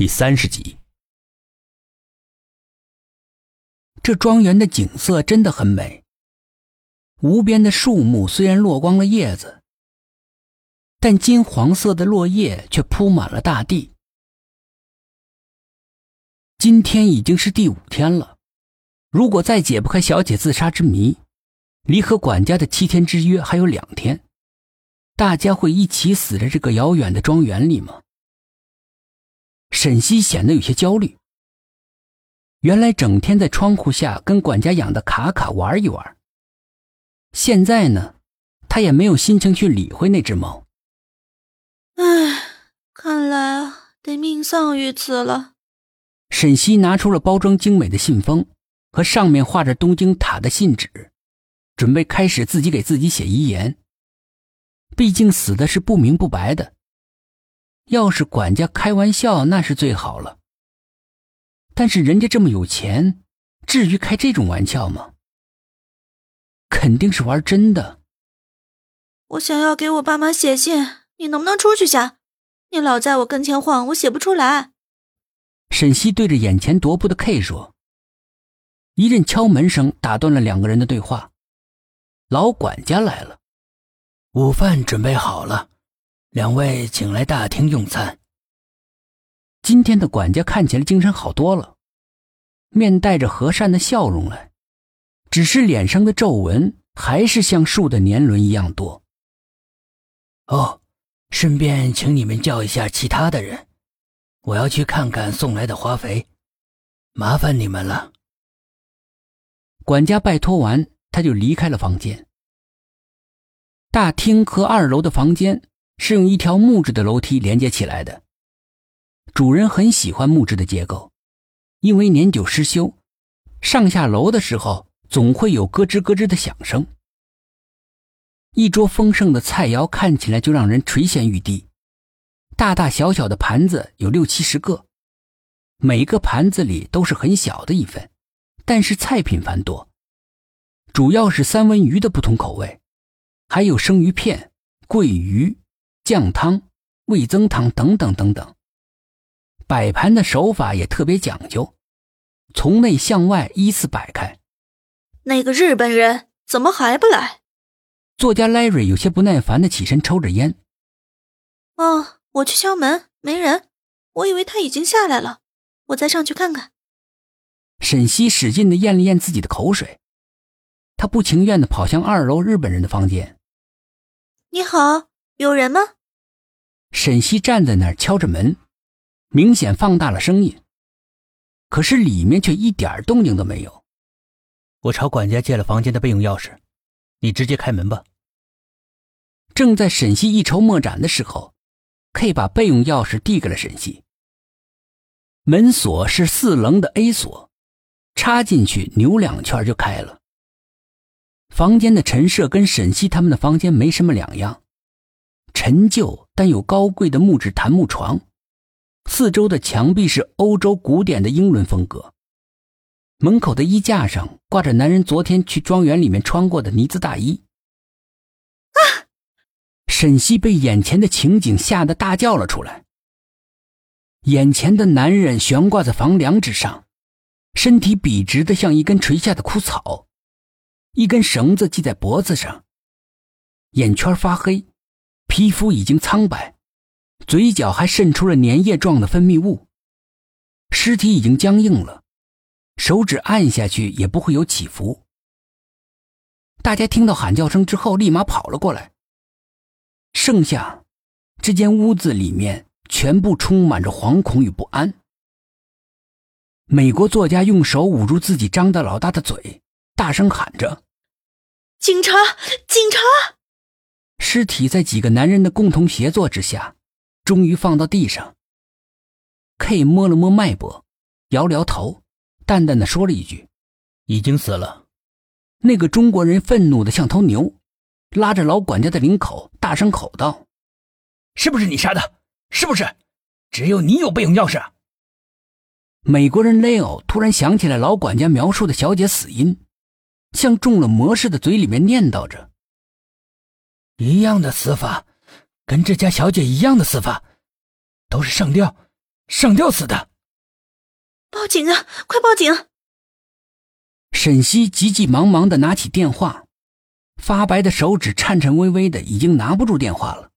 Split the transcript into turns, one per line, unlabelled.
第三十集。
这庄园的景色真的很美。无边的树木虽然落光了叶子，但金黄色的落叶却铺满了大地。今天已经是第五天了，如果再解不开小姐自杀之谜，离和管家的七天之约还有两天，大家会一起死在这个遥远的庄园里吗？沈西显得有些焦虑。原来整天在窗户下跟管家养的卡卡玩一玩，现在呢，他也没有心情去理会那只猫。
唉，看来啊，得命丧于此了。
沈西拿出了包装精美的信封和上面画着东京塔的信纸，准备开始自己给自己写遗言。毕竟死的是不明不白的。要是管家开玩笑，那是最好了。但是人家这么有钱，至于开这种玩笑吗？肯定是玩真的。
我想要给我爸妈写信，你能不能出去下？你老在我跟前晃，我写不出来。
沈西对着眼前踱步的 K 说。一阵敲门声打断了两个人的对话。老管家来了，
午饭准备好了。两位请来大厅用餐。
今天的管家看起来精神好多了，面带着和善的笑容来，只是脸上的皱纹还是像树的年轮一样多。
哦，顺便请你们叫一下其他的人，我要去看看送来的花肥，麻烦你们了。
管家拜托完，他就离开了房间。大厅和二楼的房间。是用一条木质的楼梯连接起来的。主人很喜欢木质的结构，因为年久失修，上下楼的时候总会有咯吱咯吱的响声。一桌丰盛的菜肴看起来就让人垂涎欲滴，大大小小的盘子有六七十个，每个盘子里都是很小的一份，但是菜品繁多，主要是三文鱼的不同口味，还有生鱼片、桂鱼。酱汤、味增汤等等等等，摆盘的手法也特别讲究，从内向外依次摆开。
那个日本人怎么还不来？
作家莱瑞有些不耐烦的起身抽着烟。
哦，我去敲门，没人，我以为他已经下来了，我再上去看看。
沈西使劲的咽了咽自己的口水，他不情愿的跑向二楼日本人的房间。
你好，有人吗？
沈西站在那儿敲着门，明显放大了声音，可是里面却一点动静都没有。
我朝管家借了房间的备用钥匙，你直接开门吧。
正在沈西一筹莫展的时候，K 把备用钥匙递给了沈西。门锁是四棱的 A 锁，插进去扭两圈就开了。房间的陈设跟沈西他们的房间没什么两样。陈旧但有高贵的木质檀木床，四周的墙壁是欧洲古典的英伦风格。门口的衣架上挂着男人昨天去庄园里面穿过的呢子大衣。
啊！
沈西被眼前的情景吓得大叫了出来。眼前的男人悬挂在房梁之上，身体笔直的像一根垂下的枯草，一根绳子系在脖子上，眼圈发黑。皮肤已经苍白，嘴角还渗出了粘液状的分泌物。尸体已经僵硬了，手指按下去也不会有起伏。大家听到喊叫声之后，立马跑了过来。剩下，这间屋子里面全部充满着惶恐与不安。美国作家用手捂住自己张得老大的嘴，大声喊着：“
警察！警察！”
尸体在几个男人的共同协作之下，终于放到地上。K 摸了摸脉搏，摇了摇头，淡淡的说了一句：“
已经死了。”
那个中国人愤怒的像头牛，拉着老管家的领口，大声吼道：“
是不是你杀的？是不是？只有你有备用钥匙？”
美国人雷欧突然想起来老管家描述的小姐死因，像中了魔似的，嘴里面念叨着。
一样的死法，跟这家小姐一样的死法，都是上吊，上吊死的！
报警啊！快报警！
沈西急急忙忙的拿起电话，发白的手指颤颤巍巍的，已经拿不住电话了。